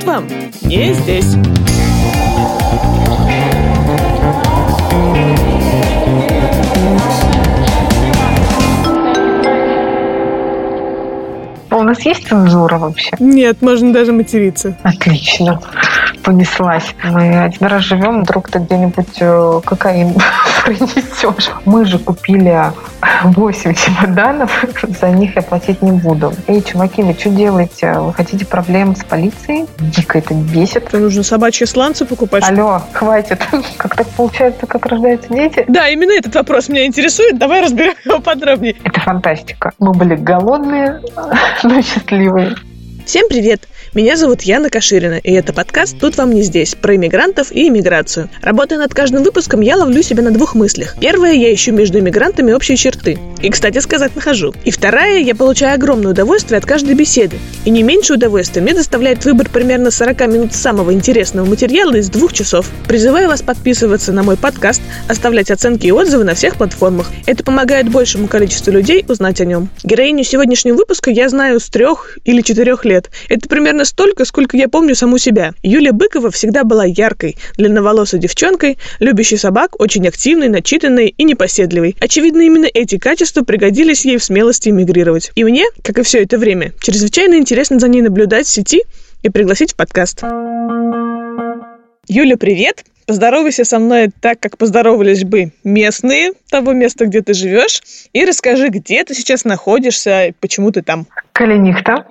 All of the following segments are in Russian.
тут вам, не здесь. У нас есть цензура вообще? Нет, можно даже материться. Отлично. Понеслась. Мы один раз живем, вдруг ты где-нибудь э, кокаин принесешь. Мы же купили 8 чемоданов, за них я платить не буду. Эй, чуваки, вы что делаете? Вы хотите проблем с полицией? Дико это бесит. Это нужно собачьи сланцы покупать. Алло, хватит. Как так получается, как рождаются дети? Да, именно этот вопрос меня интересует. Давай разберем его подробнее. Это фантастика. Мы были голодные, но счастливые. Всем привет! Меня зовут Яна Каширина, и это подкаст «Тут вам не здесь» про иммигрантов и иммиграцию. Работая над каждым выпуском, я ловлю себя на двух мыслях. Первая, я ищу между иммигрантами общие черты. И, кстати сказать, нахожу. И вторая, я получаю огромное удовольствие от каждой беседы. И не меньше удовольствия мне доставляет выбор примерно 40 минут самого интересного материала из двух часов. Призываю вас подписываться на мой подкаст, оставлять оценки и отзывы на всех платформах. Это помогает большему количеству людей узнать о нем. Героиню сегодняшнего выпуска я знаю с трех или четырех лет. Это примерно примерно столько, сколько я помню саму себя. Юлия Быкова всегда была яркой, длинноволосой девчонкой, любящей собак, очень активной, начитанной и непоседливой. Очевидно, именно эти качества пригодились ей в смелости эмигрировать. И мне, как и все это время, чрезвычайно интересно за ней наблюдать в сети и пригласить в подкаст. Юля, привет! Поздоровайся со мной так, как поздоровались бы местные того места, где ты живешь, и расскажи, где ты сейчас находишься и почему ты там. Калинихта,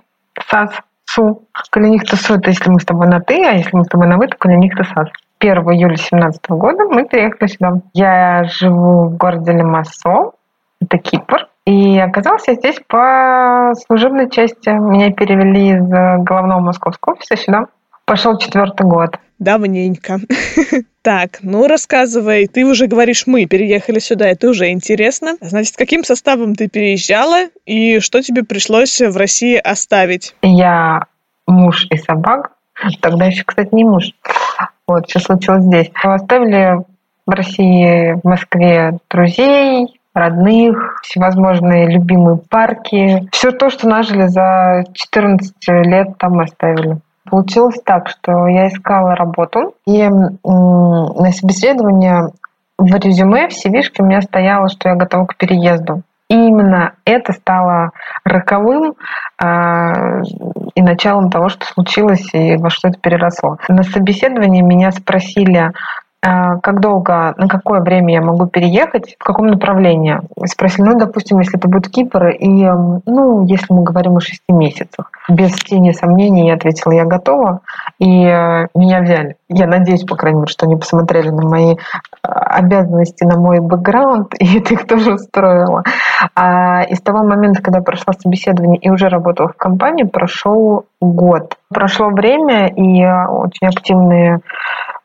САС, СУ. Калинихта СУ – это если мы с тобой на «ты», а если мы с тобой на «вы», то Калинихта САС. 1 июля 2017 года мы приехали сюда. Я живу в городе Лимассол, это Кипр. И оказалась я здесь по служебной части. Меня перевели из головного московского офиса сюда. Пошел четвертый год. Давненько. Так, ну рассказывай. Ты уже говоришь, мы переехали сюда, это уже интересно. Значит, каким составом ты переезжала и что тебе пришлось в России оставить? Я муж и собак. Тогда еще, кстати, не муж. Вот, что случилось здесь. Оставили в России, в Москве друзей, родных, всевозможные любимые парки. Все то, что нажили за 14 лет, там оставили. Получилось так, что я искала работу, и на собеседование в резюме, в cv у меня стояло, что я готова к переезду. И именно это стало роковым э, и началом того, что случилось и во что это переросло. На собеседовании меня спросили, как долго, на какое время я могу переехать, в каком направлении? Спросили, ну, допустим, если это будет Кипр, и, ну, если мы говорим о шести месяцах. Без тени сомнений я ответила, я готова, и э, меня взяли. Я надеюсь, по крайней мере, что они посмотрели на мои а, обязанности, на мой бэкграунд, и это их тоже устроило. А из того момента, когда я прошла собеседование и уже работала в компании, прошел год. Прошло время, и очень активные э,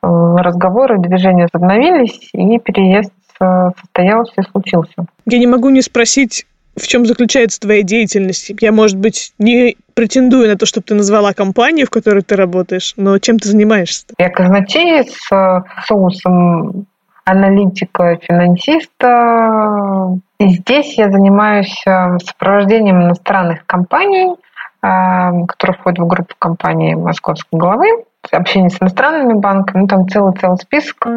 разговоры, движения возобновились, и переезд э, состоялся и случился. Я не могу не спросить, в чем заключается твоя деятельность? Я, может быть, не претендую на то, чтобы ты назвала компанию, в которой ты работаешь, но чем ты занимаешься? Я казначей с э, соусом аналитика, финансиста. И здесь я занимаюсь сопровождением иностранных компаний который входит в группу компании Московской главы, общение с иностранными банками, ну там целый-целый список.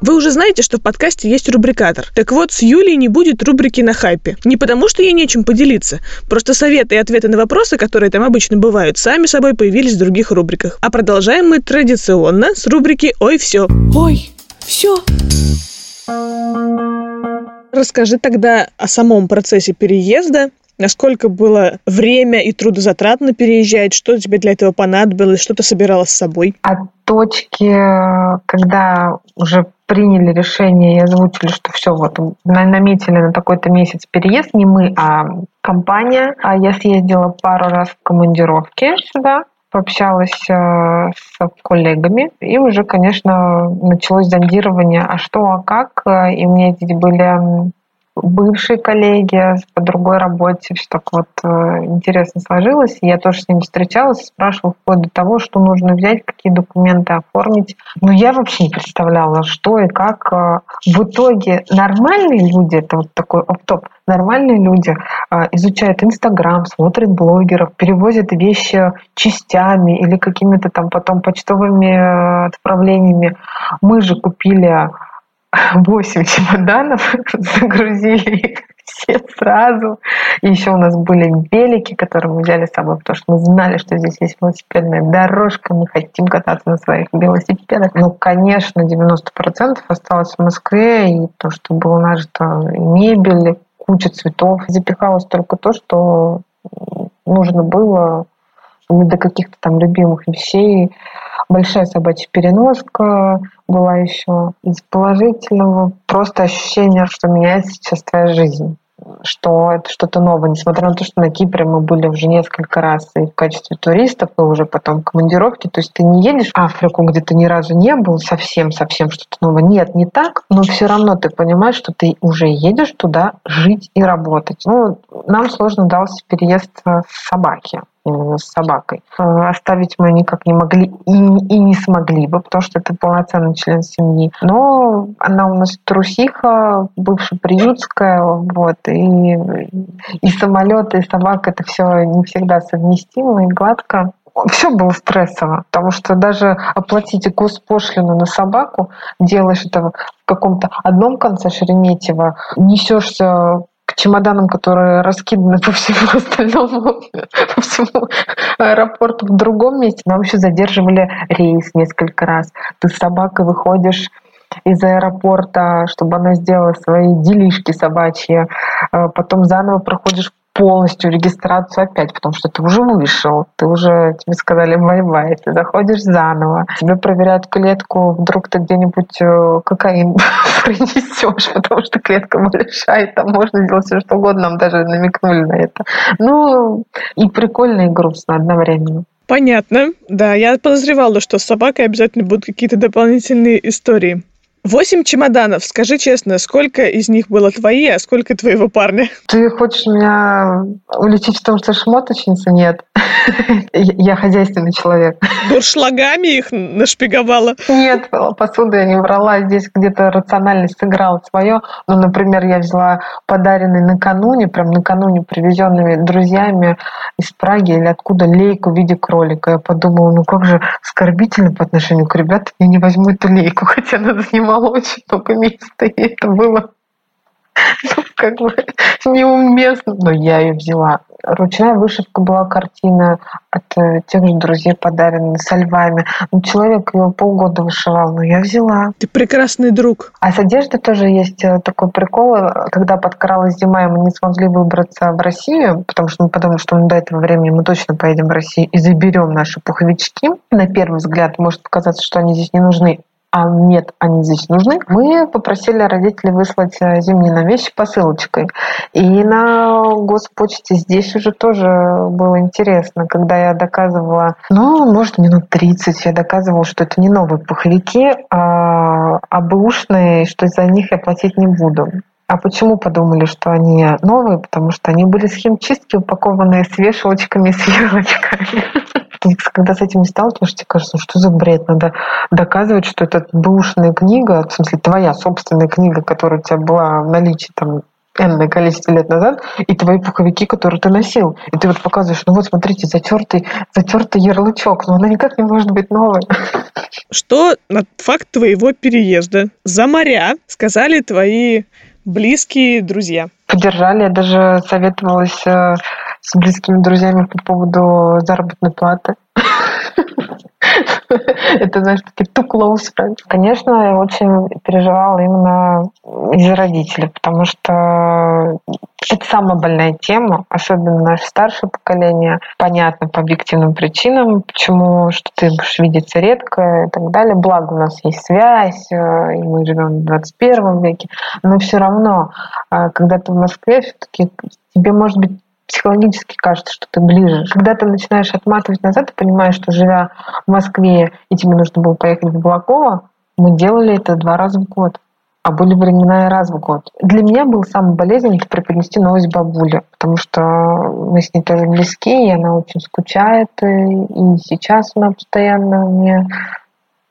Вы уже знаете, что в подкасте есть рубрикатор. Так вот, с Юлей не будет рубрики на хайпе. Не потому, что ей нечем поделиться. Просто советы и ответы на вопросы, которые там обычно бывают, сами собой появились в других рубриках. А продолжаем мы традиционно с рубрики «Ой, все». Ой, все. Расскажи тогда о самом процессе переезда Насколько было время и трудозатратно переезжать? Что тебе для этого понадобилось? Что ты собирала с собой? От точки, когда уже приняли решение и озвучили, что все, вот наметили на такой-то месяц переезд, не мы, а компания. А я съездила пару раз в командировке сюда, пообщалась э, с коллегами, и уже, конечно, началось зондирование, а что, а как. И у меня здесь были бывшие коллеги по другой работе. Все так вот э, интересно сложилось. Я тоже с ними встречалась, спрашивала вплоть до того, что нужно взять, какие документы оформить. Но я вообще не представляла, что и как. Э, в итоге нормальные люди, это вот такой оп-топ, нормальные люди э, изучают Инстаграм, смотрят блогеров, перевозят вещи частями или какими-то там потом почтовыми отправлениями. Мы же купили 8 чемоданов, загрузили все сразу. И еще у нас были велики, которые мы взяли с собой, потому что мы знали, что здесь есть велосипедная дорожка, мы хотим кататься на своих велосипедах. Ну, конечно, 90% осталось в Москве, и то, что было нажито мебель, куча цветов. Запихалось только то, что нужно было не до каких-то там любимых вещей. Большая собачья переноска была еще. Из положительного просто ощущение, что меняется сейчас твоя жизнь что это что-то новое, несмотря на то, что на Кипре мы были уже несколько раз и в качестве туристов, и уже потом командировки, то есть ты не едешь в Африку, где ты ни разу не был, совсем-совсем что-то новое. Нет, не так, но все равно ты понимаешь, что ты уже едешь туда жить и работать. Ну, нам сложно дался переезд с собаки с собакой. Э, оставить мы никак не могли и, и не смогли бы, потому что это полноценный член семьи. Но она у нас трусиха, бывшая приютская, вот, и, и самолет, и собака это все не всегда совместимо и гладко все было стрессово, потому что даже оплатить госпошлину на собаку, делаешь это в каком-то одном конце Шереметьево, несешься к чемоданам, которые раскиданы по всему остальному, по всему аэропорту в другом месте. Нам еще задерживали рейс несколько раз. Ты с собакой выходишь из аэропорта, чтобы она сделала свои делишки собачьи. Э, потом заново проходишь полностью регистрацию опять, потому что ты уже вышел, ты уже, тебе сказали bye-bye, ты заходишь заново, тебе проверяют клетку, вдруг ты где-нибудь э, кокаин принесешь, потому что клетка большая, там можно сделать все что угодно, нам даже намекнули на это. Ну, и прикольно, и грустно одновременно. Понятно. Да, я подозревала, что с собакой обязательно будут какие-то дополнительные истории. Восемь чемоданов. Скажи честно, сколько из них было твои, а сколько твоего парня? Ты хочешь меня уличить в том, что шмоточница? Нет. Я хозяйственный человек. Дуршлагами их нашпиговала? Нет, посуду я не брала. Здесь где-то рациональность сыграла свое. Ну, например, я взяла подаренный накануне, прям накануне привезенными друзьями из Праги или откуда лейку в виде кролика. Я подумала, ну как же оскорбительно по отношению к ребятам, я не возьму эту лейку, хотя она занимала очень много места, и это было ну, как бы неуместно, но я ее взяла. Ручная вышивка была картина от э, тех же друзей, подаренная со львами. Ну, человек ее полгода вышивал, но я взяла. Ты прекрасный друг. А с одеждой тоже есть э, такой прикол. Когда подкралась зима, и мы не смогли выбраться в Россию, потому что мы подумали, что ну, до этого времени мы точно поедем в Россию и заберем наши пуховички. На первый взгляд может показаться, что они здесь не нужны а нет, они здесь нужны, мы попросили родителей выслать э, зимние на вещи посылочкой. И на госпочте здесь уже тоже было интересно, когда я доказывала, ну, может, минут 30 я доказывала, что это не новые пухляки, а, а бэушные, что за них я платить не буду. А почему подумали, что они новые? Потому что они были с химчистки упакованные с вешалочками, с елочками. когда с этим не сталкиваешься, тебе кажется, ну что за бред? Надо доказывать, что это бэушная книга, в смысле твоя собственная книга, которая у тебя была в наличии там энное количество лет назад, и твои пуховики, которые ты носил. И ты вот показываешь, ну вот смотрите, затертый, затертый ярлычок, но она никак не может быть новой. Что на факт твоего переезда за моря сказали твои близкие друзья? Поддержали, я даже советовалась э, с близкими друзьями по поводу заработной платы. Это, знаешь, такие too close friends. Конечно, я очень переживала именно из-за родителей, потому что это самая больная тема, особенно наше старшее поколение. Понятно по объективным причинам, почему, что ты будешь видеться редко и так далее. Благо у нас есть связь, э, и мы живем в 21 веке. Но все равно, э, когда ты в Москве, все-таки тебе, может быть, психологически кажется, что ты ближе. Когда ты начинаешь отматывать назад, ты понимаешь, что живя в Москве, и тебе нужно было поехать в Балаково, мы делали это два раза в год. а были времена и раз в год. Для меня был самый болезненный это преподнести новость бабуле, потому что мы с ней тоже близки, и она очень скучает, и, и сейчас она постоянно мне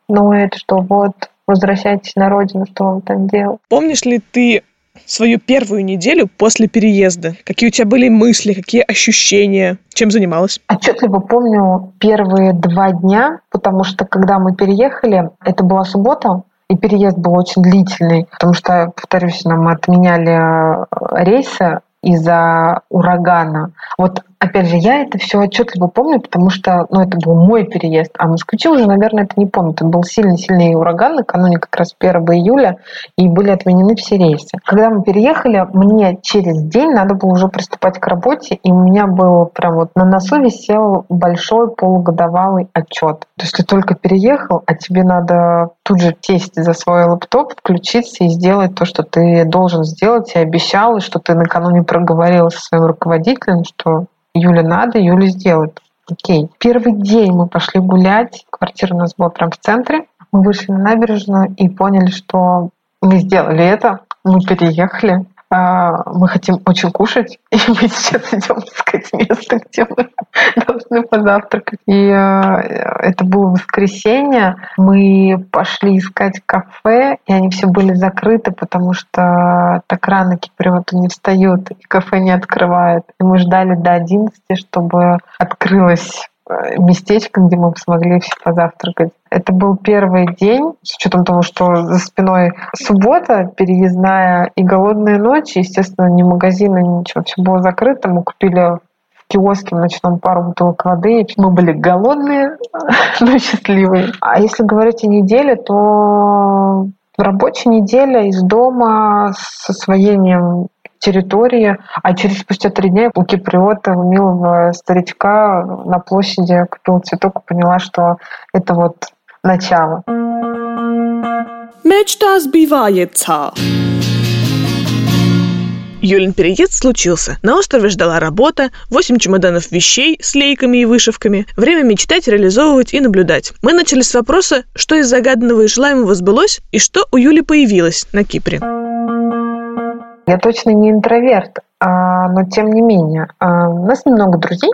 ноет, что вот, возвращайтесь на родину, что вам там делать. Помнишь ли ты свою первую неделю после переезда? Какие у тебя были мысли, какие ощущения? Чем занималась? Отчетливо помню первые два дня, потому что когда мы переехали, это была суббота, и переезд был очень длительный, потому что, повторюсь, нам отменяли рейсы из-за урагана. Вот опять же, я это все отчетливо помню, потому что, ну, это был мой переезд, а москвичи уже, наверное, это не помнят. Это был сильный-сильный ураган накануне как раз 1 июля, и были отменены все рейсы. Когда мы переехали, мне через день надо было уже приступать к работе, и у меня был прям вот на носу висел большой полугодовалый отчет. То есть ты только переехал, а тебе надо тут же сесть за свой лаптоп, включиться и сделать то, что ты должен сделать, и обещал, и что ты накануне проговорил со своим руководителем, что Юля надо, Юля сделает. Окей. Первый день мы пошли гулять. Квартира у нас была прям в центре. Мы вышли на набережную и поняли, что мы сделали это. Мы переехали. А, мы хотим очень кушать, и мы сейчас идем искать место, где мы должны позавтракать. И а, это было воскресенье. Мы пошли искать кафе, и они все были закрыты, потому что так рано киприоты не встают, и кафе не открывает. И мы ждали до 11, чтобы открылось Э, местечко, где мы смогли все позавтракать. Это был первый день, с учетом того, что за спиной суббота, переездная и голодные ночи, естественно, ни магазины, ничего, все было закрыто. Мы купили в киоске в ночном пару бутылок воды. Мы были голодные, но счастливые. А если говорить о неделе, то рабочая неделя из дома с освоением территории, а через спустя три дня у киприота, у милого старичка на площади купил цветок и поняла, что это вот начало. Мечта сбивается. Юлин переезд случился. На острове ждала работа, 8 чемоданов вещей с лейками и вышивками. Время мечтать, реализовывать и наблюдать. Мы начали с вопроса, что из загаданного и желаемого сбылось, и что у Юли появилось на Кипре. Я точно не интроверт, а, но тем не менее. А, у нас немного друзей,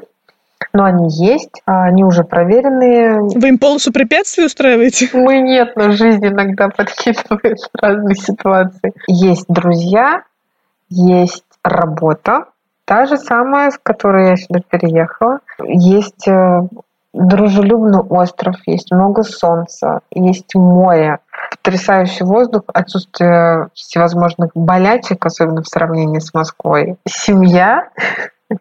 но они есть, а, они уже проверенные. Вы им полосу препятствий устраиваете? Мы нет, но жизнь иногда подкидывает разные ситуации. Есть друзья, есть работа, та же самая, с которой я сюда переехала. Есть э, дружелюбный остров, есть много солнца, есть море, потрясающий воздух, отсутствие всевозможных болячек, особенно в сравнении с Москвой, семья.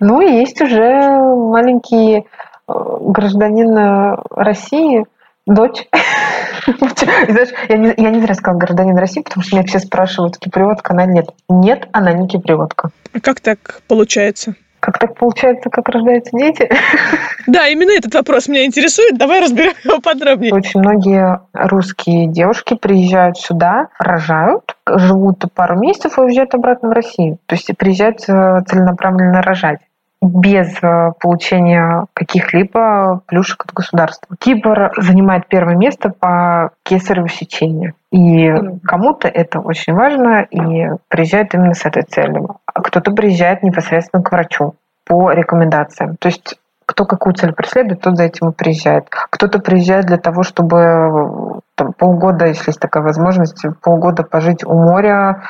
Ну и есть уже маленький э, гражданин России, дочь. Знаешь, я не, я не зря сказала гражданин России, потому что меня все спрашивают, киприотка она нет. Нет, она не киприотка. А как так получается? Как так получается, как рождаются дети? Да, именно этот вопрос меня интересует. Давай разберем его подробнее. Очень многие русские девушки приезжают сюда, рожают, живут пару месяцев и уезжают обратно в Россию. То есть приезжают э, целенаправленно рожать без э, получения каких-либо плюшек от государства. Кипр занимает первое место по кесареву сечению. И кому-то это очень важно, и приезжают именно с этой целью. А кто-то приезжает непосредственно к врачу по рекомендациям. То есть кто какую цель преследует, тот за этим и приезжает. Кто-то приезжает для того, чтобы там, полгода, если есть такая возможность, полгода пожить у моря,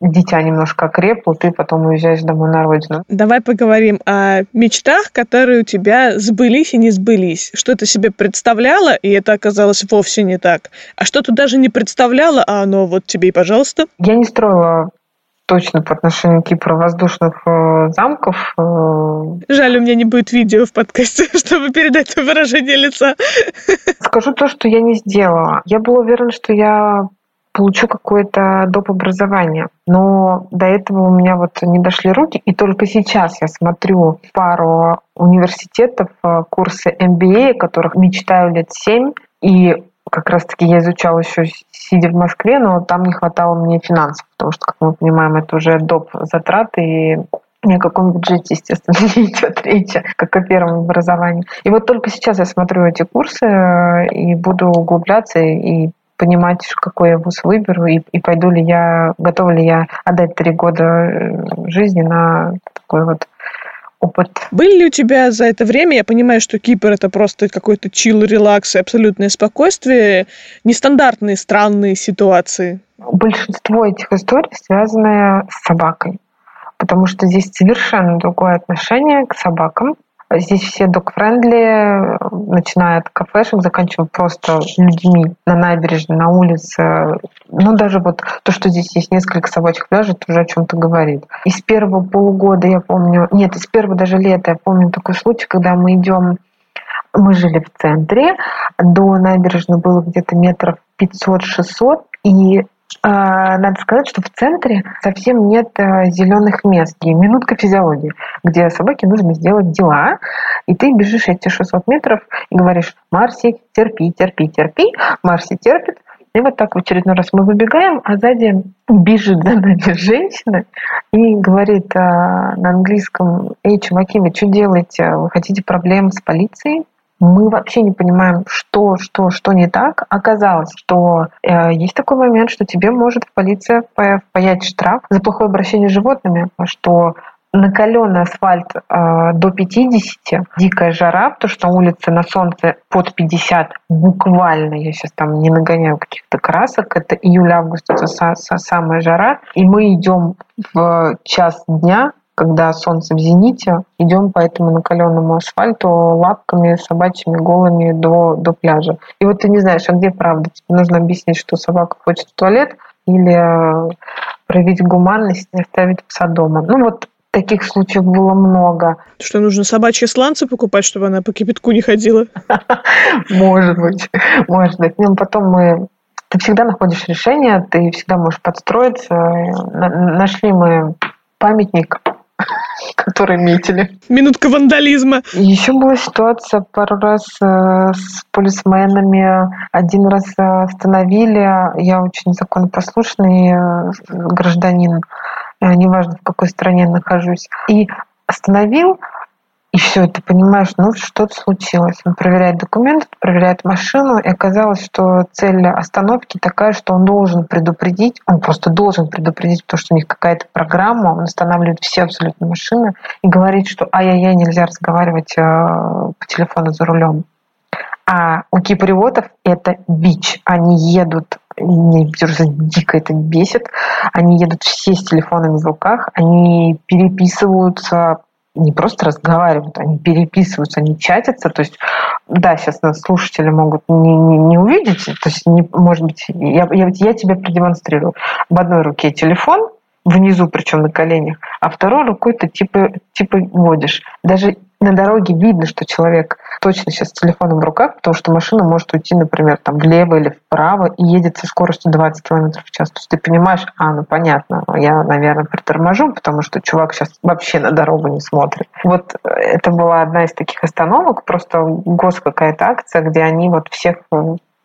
дитя немножко окрепло, ты потом уезжаешь домой на родину. Давай поговорим о мечтах, которые у тебя сбылись и не сбылись. Что ты себе представляла, и это оказалось вовсе не так. А что ты даже не представляла, а оно вот тебе и пожалуйста. Я не строила точно по отношению к Кипру воздушных э, замков. Э... Жаль, у меня не будет видео в подкасте, чтобы передать выражение лица. Скажу то, что я не сделала. Я была уверена, что я получу какое-то доп. образование. Но до этого у меня вот не дошли руки, и только сейчас я смотрю пару университетов, э, курсы MBA, которых мечтаю лет семь, и как раз-таки я изучала еще сидя в Москве, но там не хватало мне финансов, потому что, как мы понимаем, это уже доп. затраты, и ни о каком бюджете, естественно, не идет речи, как о первом образовании. И вот только сейчас я смотрю эти курсы э, и буду углубляться и понимать, какой я вуз выберу и, и пойду ли я, готова ли я отдать три года э, жизни на такой вот опыт. Были ли у тебя за это время, я понимаю, что Кипр это просто какой-то чил, релакс и абсолютное спокойствие, нестандартные, странные ситуации? Большинство этих историй связаны с собакой, потому что здесь совершенно другое отношение к собакам. Здесь все док-френдли, начиная от кафешек, заканчивая просто людьми на набережной, на улице. Ну, даже вот то, что здесь есть несколько собачьих пляжей, это уже о чем-то говорит. Из первого полугода я помню, нет, из первого даже лета я помню такой случай, когда мы идем мы жили в центре, до набережной было где-то метров 500-600, и надо сказать, что в центре совсем нет э, зеленых мест. И минутка физиологии, где собаке нужно сделать дела, и ты бежишь эти 600 метров и говоришь, Марси, терпи, терпи, терпи. Марси терпит. И вот так в очередной раз мы выбегаем, а сзади бежит за нами женщина и говорит а, на английском, эй, чуваки, вы что делаете? Вы хотите проблем с полицией? Мы вообще не понимаем, что, что, что не так. Оказалось, что э, есть такой момент, что тебе может полиция паять штраф за плохое обращение с животными, что накаленный асфальт э, до 50, дикая жара, потому что на на солнце под 50, буквально, я сейчас там не нагоняю каких-то красок, это июль-август, это са- са- самая жара, и мы идем в час дня, когда солнце в зените, идем по этому накаленному асфальту лапками собачьими голыми до, до пляжа. И вот ты не знаешь, а где правда? Тебе нужно объяснить, что собака хочет в туалет или проявить гуманность и оставить пса дома. Ну вот таких случаев было много. Что нужно собачьи сланцы покупать, чтобы она по кипятку не ходила? Может быть, может быть. Ну, потом мы ты всегда находишь решение, ты всегда можешь подстроиться. Нашли мы памятник которые метили. Минутка вандализма. Еще была ситуация пару раз э, с полисменами. Один раз э, остановили. Я очень законопослушный э, гражданин, неважно в какой стране нахожусь. И остановил, и все, ты понимаешь, ну что-то случилось. Он проверяет документы, проверяет машину, и оказалось, что цель остановки такая, что он должен предупредить, он просто должен предупредить, потому что у них какая-то программа, он останавливает все абсолютно машины и говорит, что ай-яй-яй, нельзя разговаривать э, по телефону за рулем. А у кипривотов это бич. Они едут мне дико это бесит. Они едут все с телефонами в руках, они переписываются не просто разговаривают, они переписываются, они чатятся. То есть, да, сейчас нас слушатели могут не, не, не увидеть, то есть, не, может быть, я, я, я тебе продемонстрирую. В одной руке телефон, внизу, причем на коленях, а второй рукой ты типа, типа водишь. Даже на дороге видно, что человек точно сейчас с телефоном в руках, потому что машина может уйти, например, там влево или вправо и едет со скоростью 20 км в час. То есть ты понимаешь, а, ну понятно, я, наверное, приторможу, потому что чувак сейчас вообще на дорогу не смотрит. Вот это была одна из таких остановок, просто гос какая-то акция, где они вот всех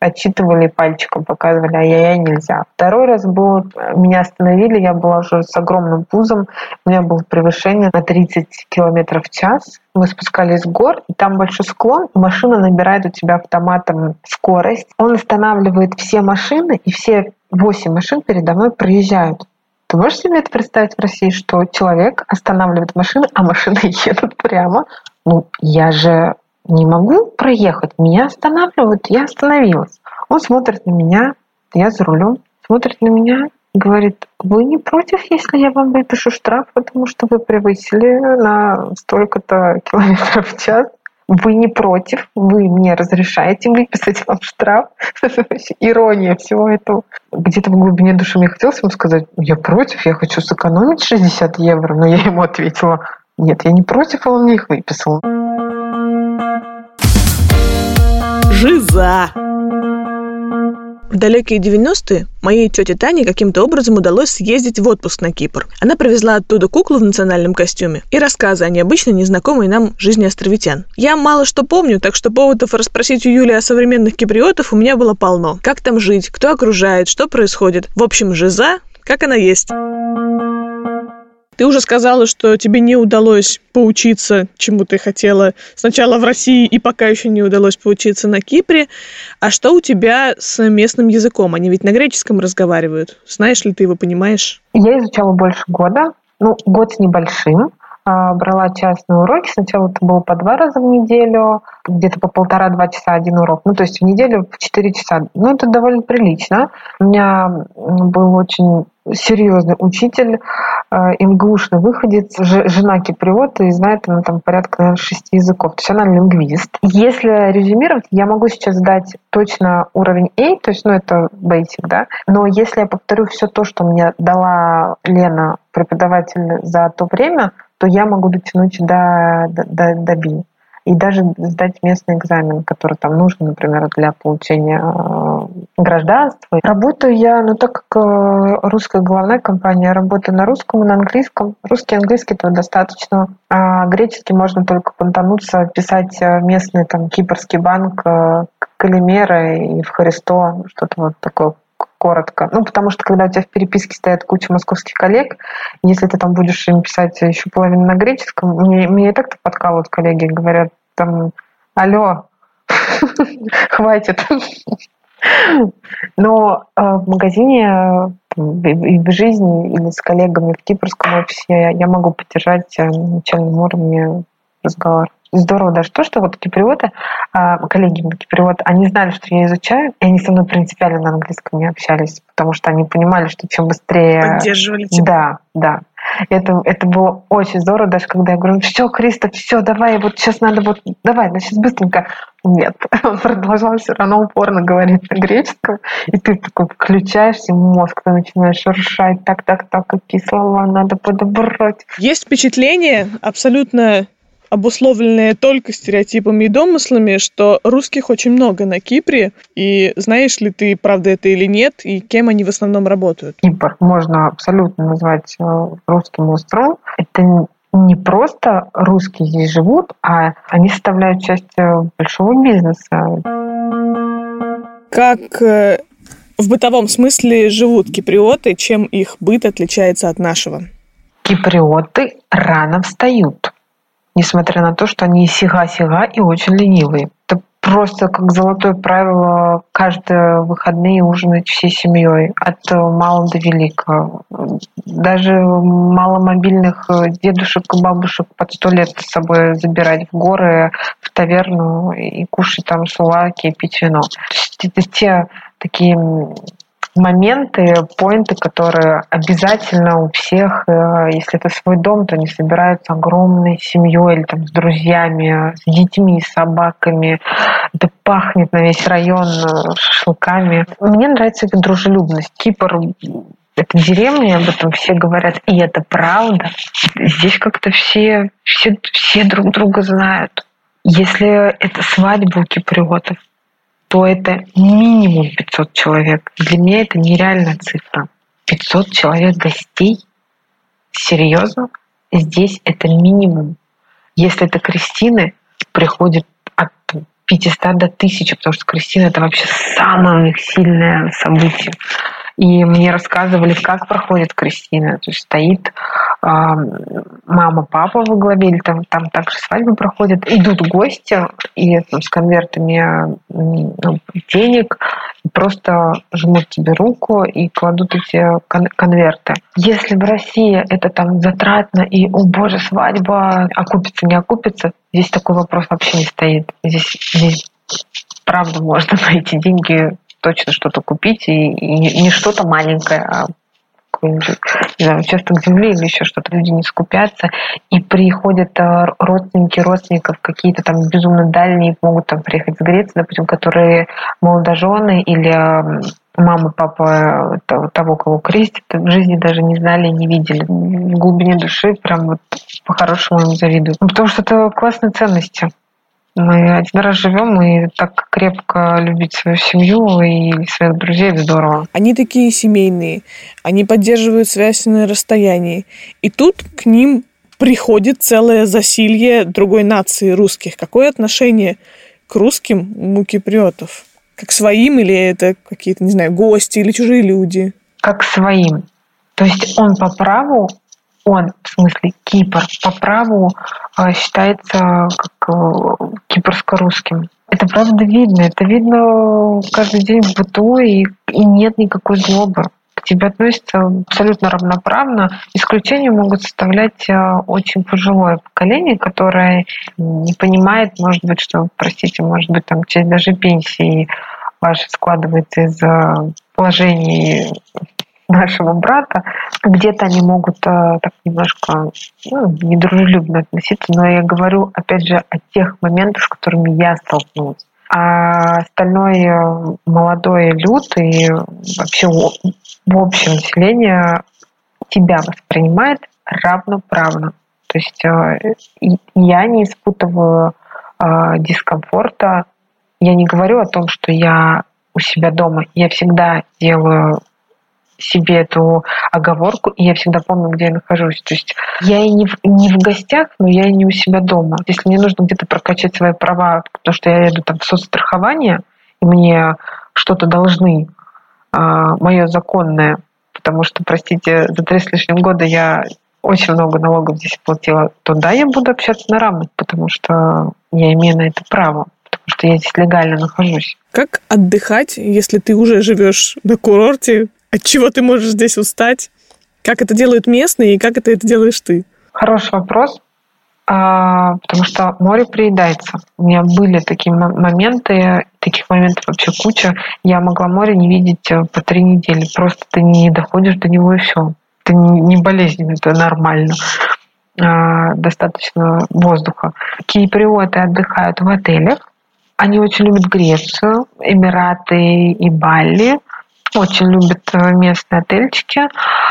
отчитывали пальчиком, показывали, ай-яй-яй, нельзя. Второй раз был, меня остановили, я была уже с огромным пузом, у меня было превышение на 30 километров в час. Мы спускались с гор, и там большой склон, машина набирает у тебя автоматом скорость. Он останавливает все машины, и все 8 машин передо мной проезжают. Ты можешь себе это представить в России, что человек останавливает машину, а машины едут прямо? Ну, я же не могу проехать, меня останавливают, я остановилась. Он смотрит на меня, я за рулем, смотрит на меня и говорит, вы не против, если я вам выпишу штраф, потому что вы превысили на столько-то километров в час? Вы не против, вы мне разрешаете выписать вам штраф. Ирония всего этого. Где-то в глубине души мне хотелось ему сказать, я против, я хочу сэкономить 60 евро, но я ему ответила, нет, я не против, а он мне их выписал. Жиза! В далекие 90-е моей тете Тане каким-то образом удалось съездить в отпуск на Кипр. Она привезла оттуда куклу в национальном костюме и рассказы о необычно незнакомой нам жизни островитян. Я мало что помню, так что поводов расспросить у Юли о современных киприотов у меня было полно. Как там жить, кто окружает, что происходит. В общем, жиза, как она есть. Ты уже сказала, что тебе не удалось поучиться, чему ты хотела сначала в России и пока еще не удалось поучиться на Кипре. А что у тебя с местным языком? Они ведь на греческом разговаривают. Знаешь ли ты его, понимаешь? Я изучала больше года. Ну, год с небольшим. А, брала частные уроки. Сначала это было по два раза в неделю, где-то по полтора-два часа один урок. Ну, то есть в неделю по четыре часа. Ну, это довольно прилично. У меня был очень серьезный учитель, имглушный выходец, жена киприота и знает она там порядка, наверное, шести языков. То есть она лингвист. Если резюмировать, я могу сейчас дать точно уровень A, то есть, ну, это basic, да, но если я повторю все то, что мне дала Лена, преподаватель, за то время, то я могу дотянуть до, до, до B. И даже сдать местный экзамен, который там нужен, например, для получения э, гражданства. Работаю я, ну так как э, русская головная компания, работаю на русском и на английском. Русский и английский этого достаточно. А греческий можно только понтануться, писать э, местный там кипрский банк, Калимера и в Христо, что-то вот такое коротко. Ну, потому что когда у тебя в переписке стоят куча московских коллег, если ты там будешь им писать еще половину на греческом, мне, мне и так-то подкалывают коллеги, говорят там, алло, хватит. Но э, в магазине и в жизни или с коллегами в кипрском офисе я могу поддержать э, на начальном уровне разговор здорово даже то, что вот киприоты, а, коллеги киприоты, они знали, что я изучаю, и они со мной принципиально на английском не общались, потому что они понимали, что чем быстрее... Поддерживали тебя. Да, да. Это, это было очень здорово, даже когда я говорю, все, Криста, все, давай, вот сейчас надо вот, давай, значит, быстренько. Нет, он продолжал все равно упорно говорить на греческом, и ты такой включаешься, мозг, ты начинаешь шуршать, так, так, так, какие слова надо подобрать. Есть впечатление абсолютно обусловленные только стереотипами и домыслами, что русских очень много на Кипре. И знаешь ли ты, правда это или нет, и кем они в основном работают? Кипр можно абсолютно назвать э, русским островом. Это не просто русские здесь живут, а они составляют часть э, большого бизнеса. Как э, в бытовом смысле живут киприоты, чем их быт отличается от нашего? Киприоты рано встают несмотря на то, что они сига-сига и очень ленивые. Это просто как золотое правило каждые выходные ужинать всей семьей, от мала до велика. Даже маломобильных дедушек и бабушек под сто лет с собой забирать в горы, в таверну и кушать там сулаки и пить вино. Это те такие моменты, поинты, которые обязательно у всех, э, если это свой дом, то они собираются огромной семьей или там с друзьями, с детьми, с собаками. Это пахнет на весь район э, шашлыками. Мне нравится эта дружелюбность. Кипр это деревня, об этом все говорят, и это правда. Здесь как-то все, все, все друг друга знают. Если это свадьба у киприотов, то это минимум 500 человек. Для меня это нереальная цифра. 500 человек гостей? Серьезно? Здесь это минимум. Если это крестины, приходит от 500 до 1000, потому что крестина это вообще самое у них сильное событие. И мне рассказывали, как проходит крестина. То есть стоит мама, папа во главе, или там, там также свадьбы проходят, идут гости и там, с конвертами ну, денег, просто жмут тебе руку и кладут эти кон- конверты. Если в России это там затратно и, о боже, свадьба, окупится, не окупится, здесь такой вопрос вообще не стоит. Здесь, здесь правда можно на эти деньги точно что-то купить, и, и не что-то маленькое, а какой-нибудь, не знаю, участок земли или еще что-то, люди не скупятся, и приходят э, родственники родственников какие-то там безумно дальние, могут там приехать с Греции, допустим, которые молодожены или мама, папа э, того, кого крестят, в жизни даже не знали, не видели. В глубине души прям вот по-хорошему им завидую. Ну, потому что это классные ценности. Мы один раз живем и так крепко любить свою семью и своих друзей это здорово. Они такие семейные, они поддерживают связь на расстоянии. И тут к ним приходит целое засилье другой нации русских. Какое отношение к русским у киприотов? Как своим или это какие-то, не знаю, гости или чужие люди? Как своим. То есть он по праву он, в смысле Кипр, по праву а, считается как э, кипрско-русским. Это правда видно. Это видно каждый день в быту, и, и нет никакой злобы. К тебе относятся абсолютно равноправно. Исключения могут составлять э, очень пожилое поколение, которое не понимает, может быть, что, простите, может быть, там часть даже пенсии вашей складывается из положений нашего брата, где-то они могут э, так немножко ну, недружелюбно относиться, но я говорю, опять же, о тех моментах, с которыми я столкнулась. А остальной э, молодой люд и вообще в общем население тебя воспринимает равноправно. То есть э, я не испытываю дискомфорта. Я не говорю о том, что я у себя дома. Я всегда делаю себе эту оговорку, и я всегда помню, где я нахожусь. То есть я и не в, не в гостях, но я и не у себя дома. Если мне нужно где-то прокачать свои права, потому что я еду там в соцстрахование, и мне что-то должны, а, мое законное, потому что, простите, за три с лишним года я очень много налогов здесь платила, то да, я буду общаться на равных, потому что я имею на это право, потому что я здесь легально нахожусь. Как отдыхать, если ты уже живешь на курорте, от чего ты можешь здесь устать? Как это делают местные и как это, это делаешь ты? Хороший вопрос, а, потому что море приедается. У меня были такие моменты, таких моментов вообще куча. Я могла море не видеть э, по три недели. Просто ты не доходишь до него и все. Это не болезненно, это нормально. А, достаточно воздуха. Киприоты отдыхают в отелях. Они очень любят Грецию, Эмираты и Бали очень любят э, местные отельчики,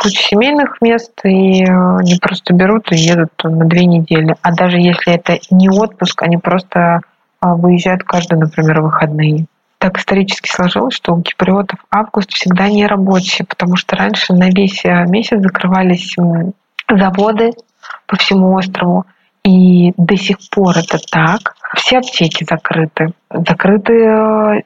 куча семейных мест, и э, они просто берут и едут на две недели. А даже если это не отпуск, они просто э, выезжают каждый, например, выходные. Так исторически сложилось, что у киприотов август всегда не рабочий, потому что раньше на весь месяц закрывались заводы по всему острову, и до сих пор это так. Все аптеки закрыты. Закрыты э,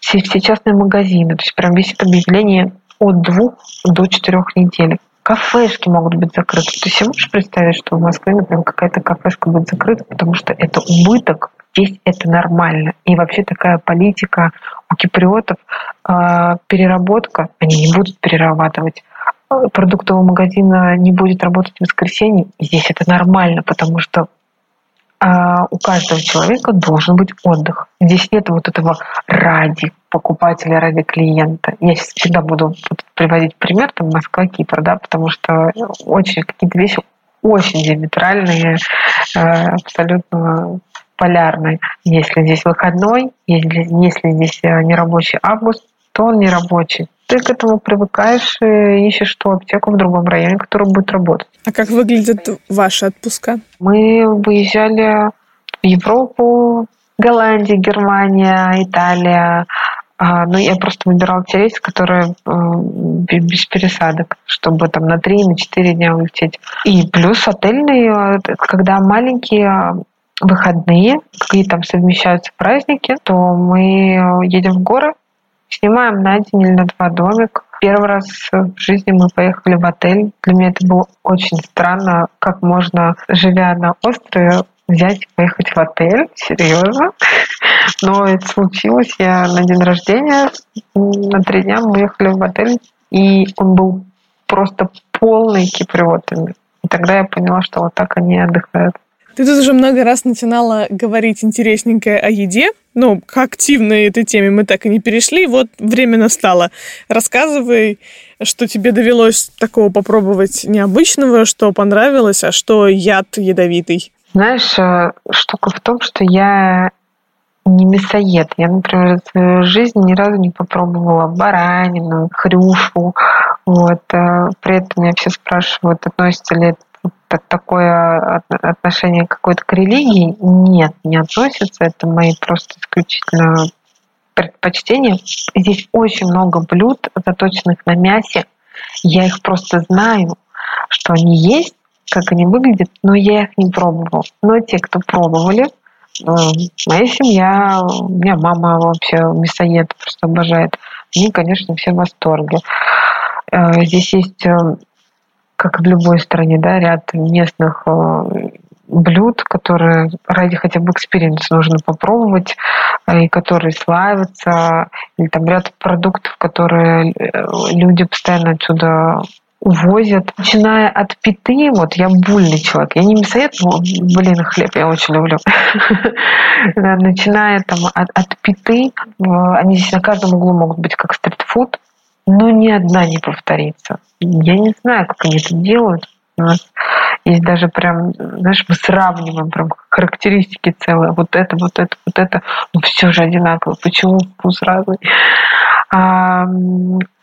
все, все частные магазины. То есть прям висит объявление от двух до четырех недель. Кафешки могут быть закрыты. Ты себе можешь представить, что в Москве, например, какая-то кафешка будет закрыта, потому что это убыток, здесь это нормально. И вообще такая политика у киприотов, э, переработка, они не будут перерабатывать продуктового магазина не будет работать в воскресенье, здесь это нормально, потому что а, у каждого человека должен быть отдых. Здесь нет вот этого ради покупателя, ради клиента. Я сейчас всегда буду приводить пример, там Москва, Кипр, да, потому что очень какие-то вещи очень диаметральные, э, абсолютно полярные. Если здесь выходной, если, если здесь э, нерабочий август, то он нерабочий ты к этому привыкаешь и ищешь ту аптеку в другом районе, которая будет работать. А как выглядят ваши отпуска? Мы выезжали в Европу, Голландия, Германия, Италия. А, ну, я просто выбирала те рейсы, которые э, без пересадок, чтобы там на 3, на 4 дня улететь. И плюс отельные, э, когда маленькие выходные, какие там совмещаются праздники, то мы едем в горы, Снимаем на день или на два домик. Первый раз в жизни мы поехали в отель. Для меня это было очень странно, как можно, живя на острове, взять и поехать в отель. Серьезно. Но это случилось. Я на день рождения на три дня мы уехали в отель, и он был просто полный киприотами. И тогда я поняла, что вот так они отдыхают. Ты тут уже много раз начинала говорить интересненькое о еде. Ну, к активной этой теме мы так и не перешли. Вот время настало. Рассказывай, что тебе довелось такого попробовать необычного, что понравилось, а что яд ядовитый. Знаешь, э, штука в том, что я не мясоед. Я, например, в свою жизнь ни разу не попробовала баранину, хрюшу. Вот. Э, при этом меня все спрашивают, относится ли это такое отношение какое-то к религии нет, не относится. Это мои просто исключительно предпочтения. Здесь очень много блюд, заточенных на мясе. Я их просто знаю, что они есть, как они выглядят, но я их не пробовал. Но те, кто пробовали, э, моя семья, у меня мама вообще мясоед, просто обожает. Они, конечно, все в восторге. Э, здесь есть э, как в любой стране, да, ряд местных э, блюд, которые ради хотя бы experience а нужно попробовать, э, и которые славятся, или там ряд продуктов, которые э, люди постоянно отсюда увозят. Начиная от питы, вот я бульный человек, я не мясоед, но, блин, хлеб я очень люблю. Начиная там от, от питы, они здесь на каждом углу могут быть как стритфуд, но ни одна не повторится. Я не знаю, как они это делают. У нас есть даже прям, знаешь, мы сравниваем прям характеристики целые. Вот это, вот это, вот это. Но все же одинаково. Почему вкус разный? А,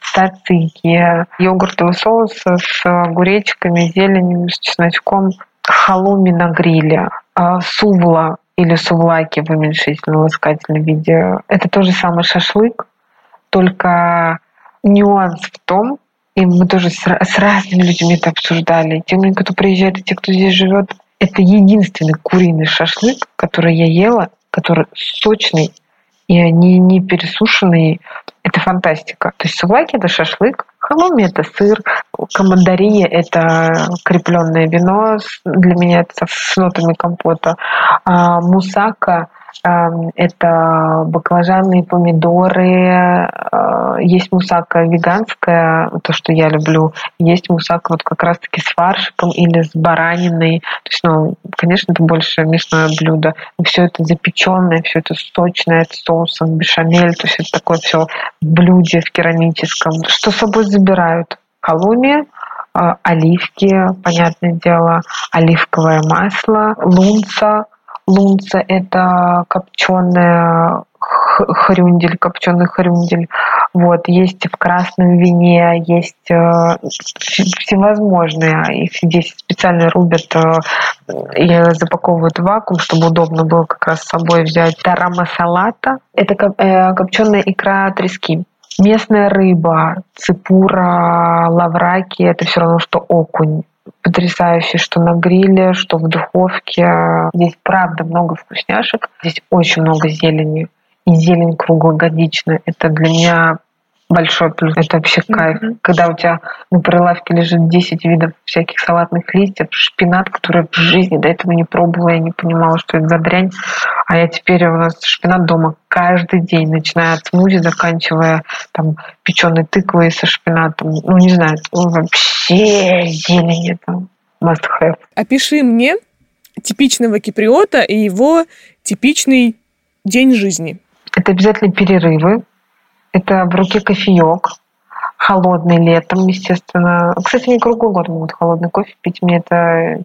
сацики, йогуртовый соус с огуречками, зеленью, с чесночком, халуми на гриле, а, сувла или сувлаки в уменьшительном ласкательном виде. Это тоже самый шашлык, только нюанс в том, и мы тоже с, с разными людьми это обсуждали. Те, кто приезжает, и те, кто здесь живет, это единственный куриный шашлык, который я ела, который сочный и не, не пересушенный. Это фантастика. То есть сувлаки – это шашлык, халуми – это сыр, командария – это крепленное вино, для меня это с нотами компота, а мусака это баклажаны, помидоры, а, есть мусака веганская, то, что я люблю, есть мусака вот как раз-таки с фаршиком или с бараниной. То есть, ну, конечно, это больше мясное блюдо. Все это запеченное, все это сочное, с соусом, бешамель, то есть это такое все в блюде в керамическом. Что с собой забирают? Халуми, а, оливки, понятное дело, оливковое масло, лунца, Лунца – это копченая хрюндель, копченый хрюндель. Вот, есть в красном вине, есть э, всевозможные. Их здесь специально рубят э, и запаковывают в вакуум, чтобы удобно было как раз с собой взять. Тарама салата – это э, копченая икра трески. Местная рыба, ципура, лавраки – это все равно, что окунь потрясающий, что на гриле, что в духовке. Здесь правда много вкусняшек. Здесь очень много зелени. И зелень круглогодичная. Это для меня большой плюс. Это вообще кайф. Mm-hmm. Когда у тебя на прилавке лежит 10 видов всяких салатных листьев, шпинат, который в жизни до этого не пробовала, я не понимала, что это за дрянь. А я теперь у нас шпинат дома каждый день, начиная от смузи, заканчивая там печеной тыквой со шпинатом. Ну, не знаю, вообще зелень это must have. Опиши мне типичного киприота и его типичный день жизни. Это обязательно перерывы, это в руке кофеек, холодный летом, естественно. Кстати, не круглый год могут холодный кофе пить, мне это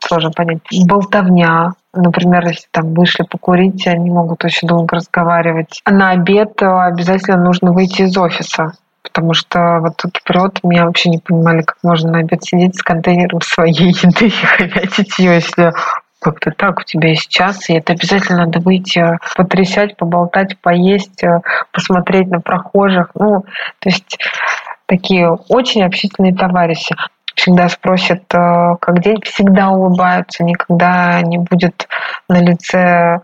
сложно понять. Болтовня, например, если там вышли покурить, они могут очень долго разговаривать. На обед обязательно нужно выйти из офиса потому что вот киприоты меня вообще не понимали, как можно на обед сидеть с контейнером своей еды и хомячить ее, если как-то так, у тебя есть час, и это обязательно надо выйти, потрясать, поболтать, поесть, э, посмотреть на прохожих. Ну, то есть такие очень общительные товарищи. Всегда спросят, э, как день, всегда улыбаются, никогда не будет на лице э,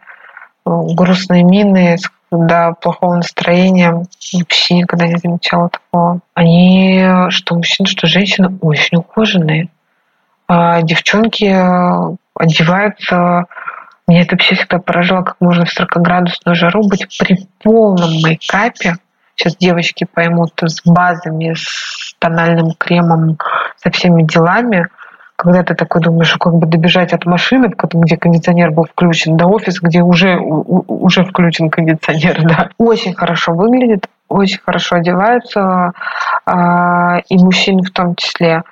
грустной мины, до плохого настроения. Вообще никогда не замечала такого. Они, что мужчины, что женщины, очень ухоженные. А девчонки одеваются меня это вообще всегда поражало, как можно в 40-градусную жару быть при полном мейкапе. Сейчас девочки поймут с базами, с тональным кремом, со всеми делами. Когда ты такой думаешь, как бы добежать от машины, где кондиционер был включен, до офиса, где уже, уже включен кондиционер, да. Очень хорошо выглядит, очень хорошо одеваются, а, и мужчины в том числе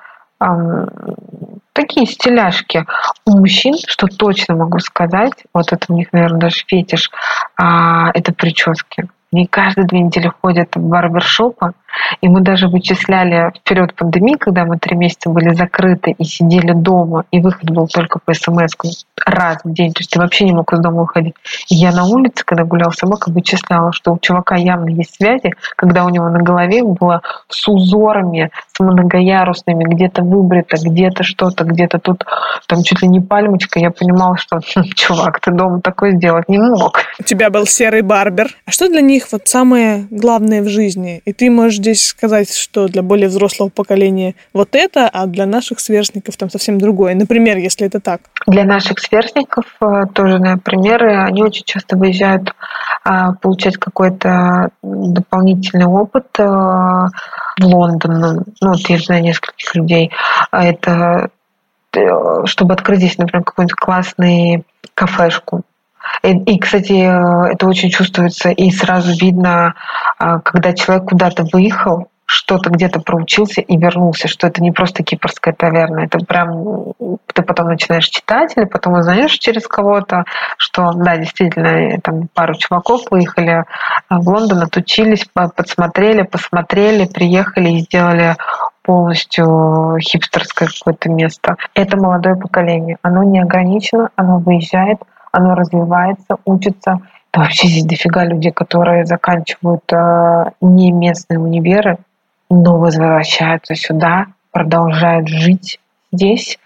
такие стиляшки. У мужчин, что точно могу сказать, вот это у них, наверное, даже фетиш, а, это прически. Они каждые две недели ходят в барбершопы, и мы даже вычисляли в период пандемии, когда мы три месяца были закрыты и сидели дома, и выход был только по смс раз в день, то есть ты вообще не мог из дома выходить. И я на улице, когда гулял собака, вычисляла, что у чувака явно есть связи, когда у него на голове было с узорами, с многоярусными, где-то выбрито, где-то что-то, где-то тут там чуть ли не пальмочка, я понимала, что хм, чувак, ты дома такое сделать не мог. У тебя был серый барбер. А что для них вот самое главное в жизни? И ты можешь здесь сказать, что для более взрослого поколения вот это, а для наших сверстников там совсем другое? Например, если это так. Для наших сверстников э, тоже, например, они очень часто выезжают а, получать какой-то дополнительный опыт э, в Лондон. Ну, вот я знаю нескольких людей. А это э, чтобы открыть здесь, например, какую-нибудь классную кафешку, и, и, кстати, это очень чувствуется, и сразу видно, а, когда человек куда-то выехал, что-то где-то проучился и вернулся, что это не просто кипрская таверна, это прям ты потом начинаешь читать или потом узнаешь через кого-то, что да, действительно, там пару чуваков выехали в Лондон, отучились, подсмотрели, посмотрели, приехали и сделали полностью хипстерское какое-то место. Это молодое поколение. Оно не ограничено, оно выезжает, оно развивается, учится. Да вообще здесь дофига людей, которые заканчивают э, не местные универы, но возвращаются сюда, продолжают жить здесь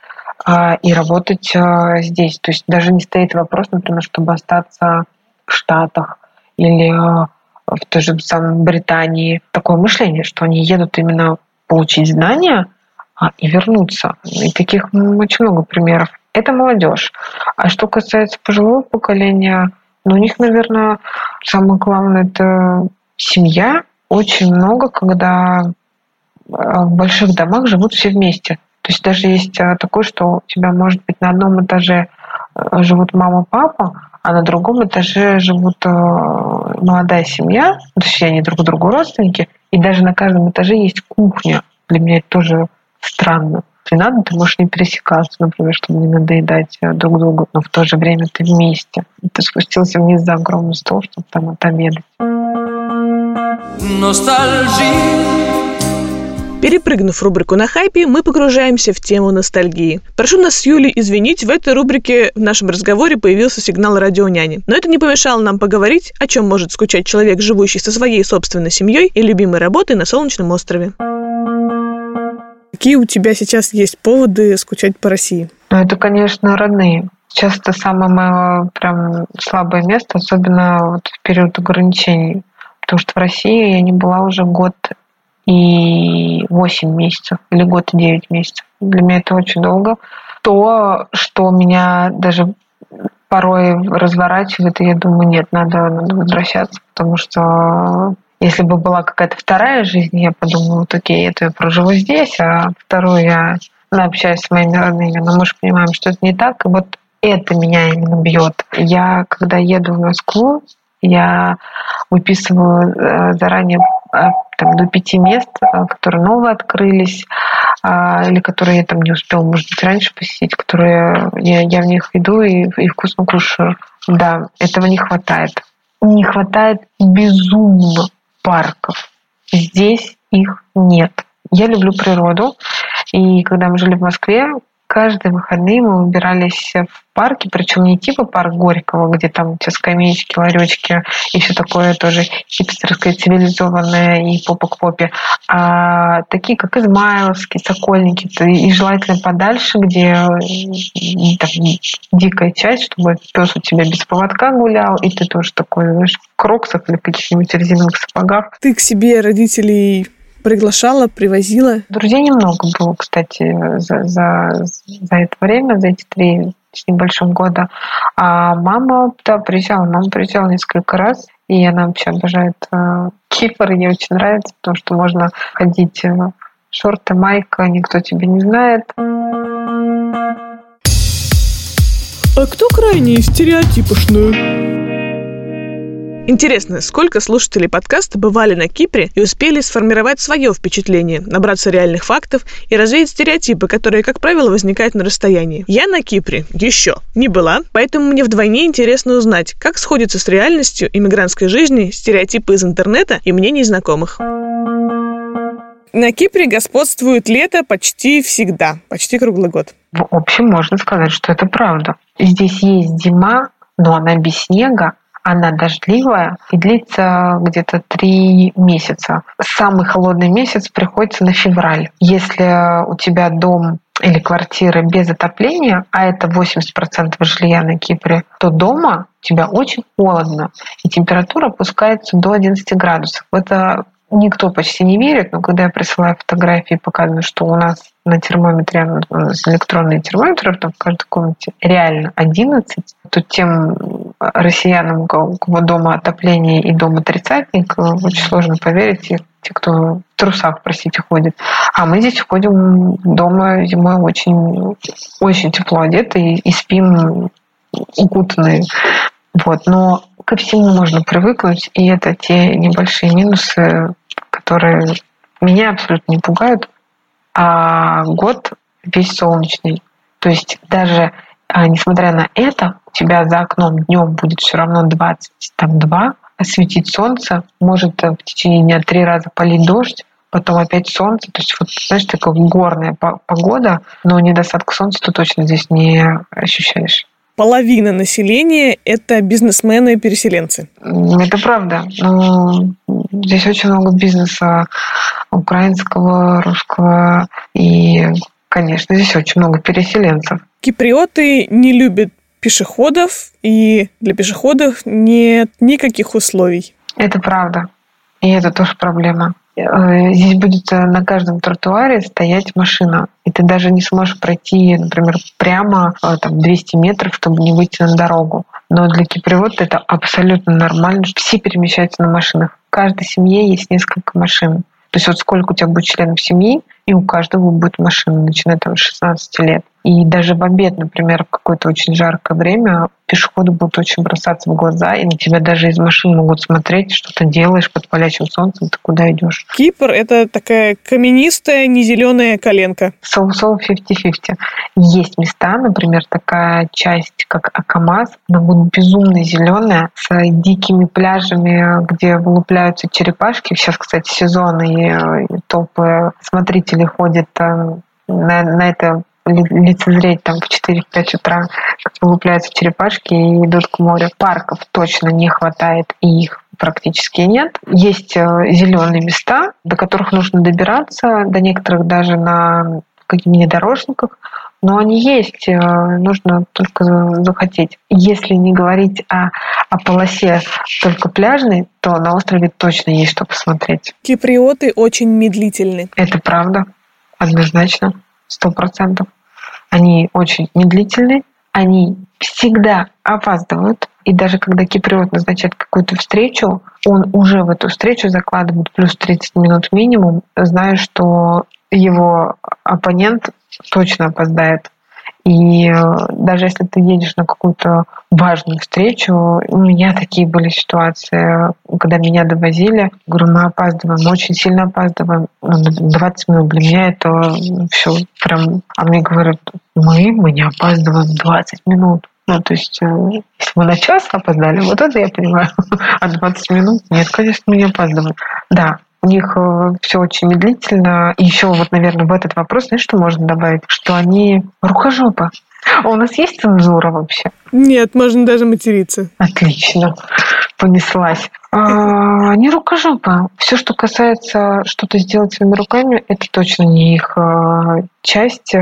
э, и работать э, здесь. То есть даже не стоит вопрос, например, чтобы остаться в Штатах или э, в той же самой Британии. Такое мышление, что они едут именно получить знания а, и вернуться. И таких очень много примеров. Это молодежь. А что касается пожилого поколения, ну, у них, наверное, самое главное это семья. Очень много, когда а, в больших домах живут все вместе. То есть даже есть а, такое, что у тебя может быть на одном этаже а, живут мама, папа, а на другом этаже живут молодая семья, то есть они друг другу родственники, и даже на каждом этаже есть кухня. Для меня это тоже странно не надо, ты можешь не пересекаться, например, чтобы не надоедать э, друг другу, но в то же время ты вместе. Ты спустился вниз за огромный стол, чтобы там отобедать. Перепрыгнув рубрику на хайпе, мы погружаемся в тему ностальгии. Прошу нас с Юлей извинить, в этой рубрике в нашем разговоре появился сигнал радионяни. Но это не помешало нам поговорить, о чем может скучать человек, живущий со своей собственной семьей и любимой работой на солнечном острове. Какие у тебя сейчас есть поводы скучать по России? Ну, это, конечно, родные. Сейчас это самое мое прям слабое место, особенно вот в период ограничений. Потому что в России я не была уже год и 8 месяцев или год и 9 месяцев. Для меня это очень долго. То, что меня даже порой разворачивает, и я думаю, нет, надо, надо возвращаться, потому что если бы была какая-то вторая жизнь, я подумала, вот окей, это я проживу здесь, а вторую я общаюсь с моими родными. Но мы же понимаем, что это не так. И вот это меня именно бьет. Я, когда еду в Москву, я выписываю э, заранее э, там, до пяти мест, э, которые новые открылись, а, или которые я там не успела, может быть, раньше посетить, которые я, я в них иду и, и вкусно кушаю. Да, этого не хватает. Не хватает безумно парков. Здесь их нет. Я люблю природу, и когда мы жили в Москве, каждые выходные мы выбирались в парки, причем не типа парк Горького, где там те скамеечки, ларечки и все такое тоже хипстерское, цивилизованное и попа к попе, а такие, как Измайловский, Сокольники, и желательно подальше, где там, дикая часть, чтобы пес у тебя без поводка гулял, и ты тоже такой, знаешь, в кроксах или каких-нибудь резиновых сапогах. Ты к себе родителей приглашала, привозила? Друзей немного было, кстати, за, за, за это время, за эти три с небольшим года. А мама, да, приезжала. Мама приезжала несколько раз. И она вообще обожает э, Кипр. Ей очень нравится, потому что можно ходить э, шорты, майка, никто тебя не знает. А кто крайне стереотипошную? Интересно, сколько слушателей подкаста бывали на Кипре и успели сформировать свое впечатление, набраться реальных фактов и развеять стереотипы, которые, как правило, возникают на расстоянии. Я на Кипре еще не была, поэтому мне вдвойне интересно узнать, как сходятся с реальностью иммигрантской жизни стереотипы из интернета и мнений знакомых. На Кипре господствует лето почти всегда, почти круглый год. В общем, можно сказать, что это правда. Здесь есть зима, но она без снега, она дождливая и длится где-то три месяца. Самый холодный месяц приходится на февраль. Если у тебя дом или квартира без отопления, а это 80% жилья на Кипре, то дома тебя очень холодно, и температура опускается до 11 градусов. Это никто почти не верит, но когда я присылаю фотографии, показываю, что у нас на термометре, у нас электронный термометр там в каждой комнате реально 11, то тем россиянам, у кого дома отопление и дома тридцатник, очень сложно поверить, и те, кто в трусах, простите, ходит. А мы здесь ходим дома зимой очень, очень тепло одеты и, и спим укутанные. Вот. Но ко всему можно привыкнуть, и это те небольшие минусы, которые меня абсолютно не пугают. А год весь солнечный. То есть даже а, несмотря на это, у тебя за окном днем будет все равно 22, осветить солнце, может в течение дня три раза полить дождь, потом опять солнце. То есть, вот, знаешь, такая горная погода, но недостатка солнца ты точно здесь не ощущаешь половина населения – это бизнесмены и переселенцы. Это правда. Здесь очень много бизнеса украинского, русского и, конечно, здесь очень много переселенцев. Киприоты не любят пешеходов, и для пешеходов нет никаких условий. Это правда. И это тоже проблема. Э, здесь будет э, на каждом тротуаре стоять машина. И ты даже не сможешь пройти, например, прямо э, там, 200 метров, чтобы не выйти на дорогу. Но для кипривода это абсолютно нормально. Все перемещаются на машинах. В каждой семье есть несколько машин. То есть вот сколько у тебя будет членов семьи, и у каждого будет машина, начиная там с 16 лет. И даже в обед, например, в какое-то очень жаркое время пешеходы будут очень бросаться в глаза, и на тебя даже из машин могут смотреть, что ты делаешь под палящим солнцем, ты куда идешь. Кипр — это такая каменистая, не зеленая коленка. So-so 50-50. Есть места, например, такая часть, как Акамаз, она будет безумно зеленая, с дикими пляжами, где вылупляются черепашки. Сейчас, кстати, сезон, и, и толпы смотрителей ходят э, на, на это лицезреть там в 4-5 утра, как вылупляются черепашки и идут к морю. Парков точно не хватает, и их практически нет. Есть э, зеленые места, до которых нужно добираться, до некоторых даже на каких-нибудь внедорожниках, но они есть, э, нужно только захотеть. Если не говорить о, о полосе только пляжной, то на острове точно есть что посмотреть. Киприоты очень медлительны. Это правда, однозначно, сто процентов. Они очень медлительны, они всегда опаздывают. И даже когда киприот назначает какую-то встречу, он уже в эту встречу закладывает плюс 30 минут минимум, зная, что его оппонент точно опоздает. И даже если ты едешь на какую-то важную встречу, у меня такие были ситуации, когда меня довозили, говорю, мы опаздываем, очень сильно опаздываем, 20 минут для меня это все прям, а мне говорят, мы, мы не опаздываем 20 минут. Ну, то есть, э, если мы на час опоздали, вот это я понимаю. А 20 минут? Нет, конечно, мы не опаздываем. Да, у них э, все очень медлительно. И еще вот, наверное, в этот вопрос, знаешь, что можно добавить? Что они рукожопы. А у нас есть цензура вообще? Нет, можно даже материться. Отлично. Понеслась. А, они рукожопы. Все, что касается что-то сделать своими руками, это точно не их а, часть.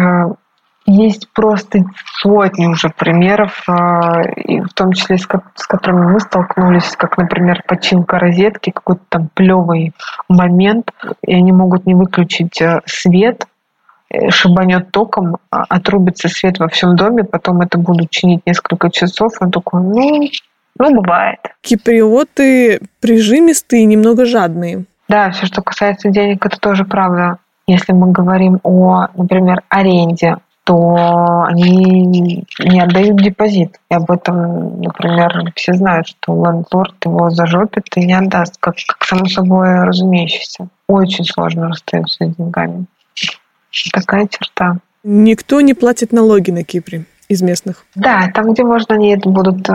Есть просто сотни уже примеров, а, и в том числе с, которыми мы столкнулись, как, например, починка розетки, какой-то там плевый момент, и они могут не выключить э, свет, э, шибанет током, а, отрубится свет во всем доме, потом это будут чинить несколько часов, он такой, ну, ну, бывает. Киприоты прижимистые немного жадные. Да, все, что касается денег, это тоже правда. Если мы говорим о, например, аренде, то они не отдают депозит. И об этом, например, все знают, что лендлорд его зажопит и не отдаст, как, как само собой разумеющееся. Очень сложно расстаться с деньгами. Такая черта. Никто не платит налоги на Кипре из местных. Да, там, где можно, они это будут э,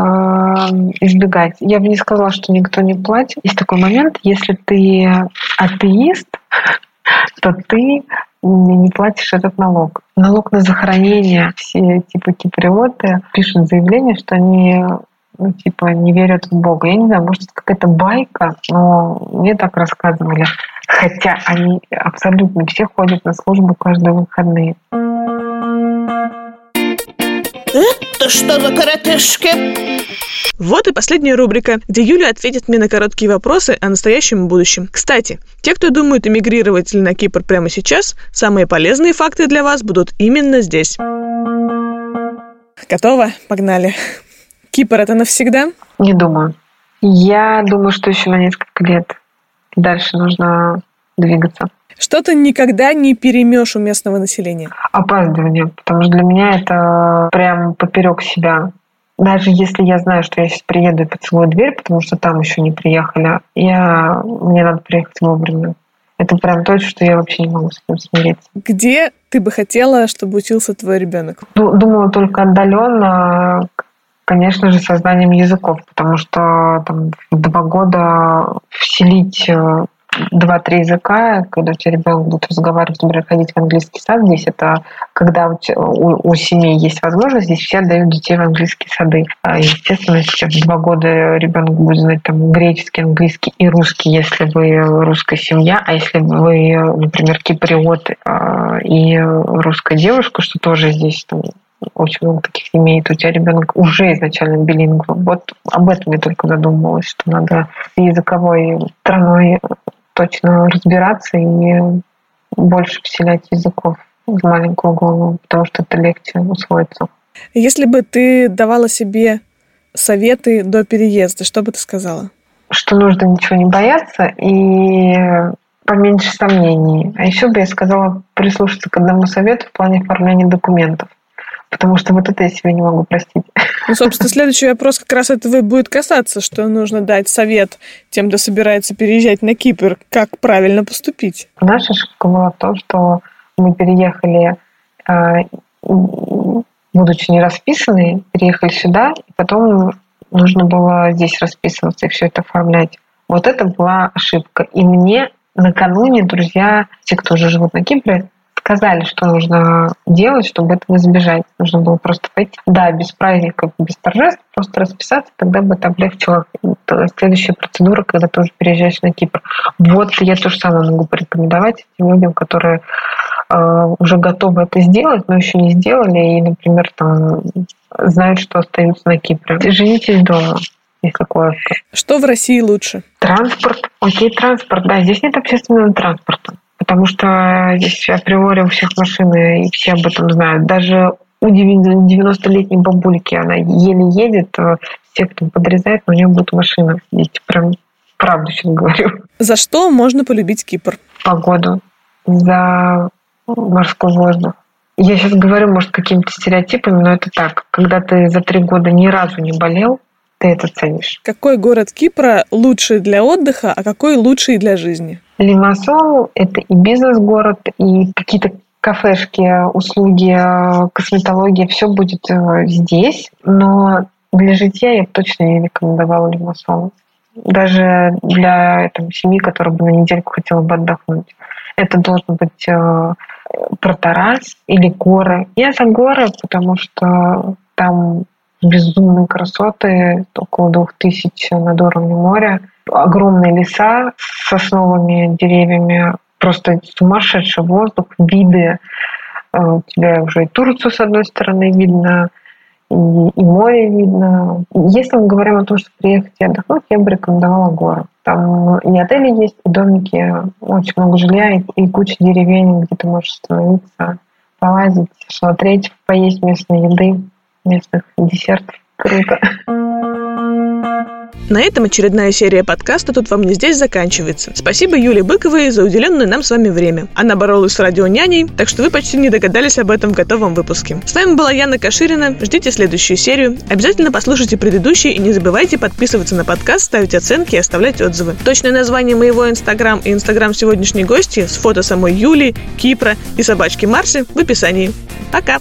избегать. Я бы не сказала, что никто не платит. Есть такой момент, если ты атеист, то ты не платишь этот налог. Налог на захоронение. Все типа киприоты пишут заявление, что они ну, типа не верят в Бога. Я не знаю, может, это какая-то байка, но мне так рассказывали. Хотя они абсолютно все ходят на службу каждые выходные. Это что за каратешки? Вот и последняя рубрика, где Юля ответит мне на короткие вопросы о настоящем и будущем. Кстати, те, кто думают эмигрировать или на Кипр прямо сейчас, самые полезные факты для вас будут именно здесь. Готово? Погнали. Кипр это навсегда? Не думаю. Я думаю, что еще на несколько лет дальше нужно двигаться. Что ты никогда не перемешь у местного населения? Опаздывание, потому что для меня это прям поперек себя. Даже если я знаю, что я сейчас приеду и поцелую дверь, потому что там еще не приехали, я, мне надо приехать вовремя. Это прям то, что я вообще не могу с этим смириться. Где ты бы хотела, чтобы учился твой ребенок? Думала только отдаленно, конечно же, сознанием языков, потому что там, в два года вселить э, два-три языка, когда у тебя ребенок будет разговаривать, например, ходить в английский сад, здесь это когда у, у, у семей есть возможность, здесь все отдают детей в английские сады. А, естественно, если в два года ребенок будет знать там греческий, английский и русский, если вы русская семья, а если вы, например, киприот а, и русская девушка, что тоже здесь там, очень много таких семей, у тебя ребенок уже изначально билингв. Вот об этом я только задумывалась, что надо языковой страной точно разбираться и больше вселять языков в маленькую голову, потому что это легче усвоиться. Если бы ты давала себе советы до переезда, что бы ты сказала? Что нужно ничего не бояться и поменьше сомнений. А еще бы я сказала прислушаться к одному совету в плане оформления документов. Потому что вот это я себе не могу простить. Ну, собственно, следующий вопрос как раз этого и будет касаться, что нужно дать совет тем, кто собирается переезжать на Кипр, как правильно поступить. Наша ошибка была в том, что мы переехали, а, будучи не расписаны, переехали сюда, и потом нужно было здесь расписываться и все это оформлять. Вот это была ошибка. И мне накануне друзья, те, кто уже живут на Кипре, сказали, что нужно делать, чтобы этого избежать. Нужно было просто пойти, да, без праздников, без торжеств, просто расписаться, тогда бы это облегчило следующая процедура, когда ты уже переезжаешь на Кипр. Вот я то же самое могу порекомендовать этим людям, которые э, уже готовы это сделать, но еще не сделали, и, например, там знают, что остаются на Кипре. Женитесь дома если коротко. Что в России лучше? Транспорт. Окей, транспорт. Да, здесь нет общественного транспорта потому что здесь априори у всех машины, и все об этом знают. Даже у 90-летней бабульки она еле едет, а все, кто подрезает, но у нее будет машина. Здесь прям правду сейчас говорю. За что можно полюбить Кипр? Погоду. За морской воздух. Я сейчас говорю, может, какими-то стереотипами, но это так. Когда ты за три года ни разу не болел, ты это ценишь. Какой город Кипра лучший для отдыха, а какой лучший для жизни? Лимассол – это и бизнес-город, и какие-то кафешки, услуги, косметология, все будет э, здесь. Но для житья я бы точно не рекомендовала Лимассол. Даже для там, семьи, которая бы на недельку хотела бы отдохнуть. Это должен быть э, Протарас или горы. Я за горы, потому что там безумные красоты, около двух тысяч над уровнем моря, огромные леса с сосновыми деревьями, просто сумасшедший воздух, виды. Э, у тебя уже и Турцию с одной стороны видно, и, и море видно. Если мы говорим о том, что приехать и отдохнуть, я бы рекомендовала горы. Там и отели есть, и домики, очень много жилья, и, и куча деревень, где ты можешь остановиться, полазить, смотреть, поесть местной еды местных десертов. Круто. На этом очередная серия подкаста «Тут вам не здесь» заканчивается. Спасибо Юле Быковой за уделенное нам с вами время. Она боролась с радионяней, так что вы почти не догадались об этом в готовом выпуске. С вами была Яна Каширина. Ждите следующую серию. Обязательно послушайте предыдущие и не забывайте подписываться на подкаст, ставить оценки и оставлять отзывы. Точное название моего инстаграм и инстаграм сегодняшней гости с фото самой Юли, Кипра и собачки Марси в описании. Пока!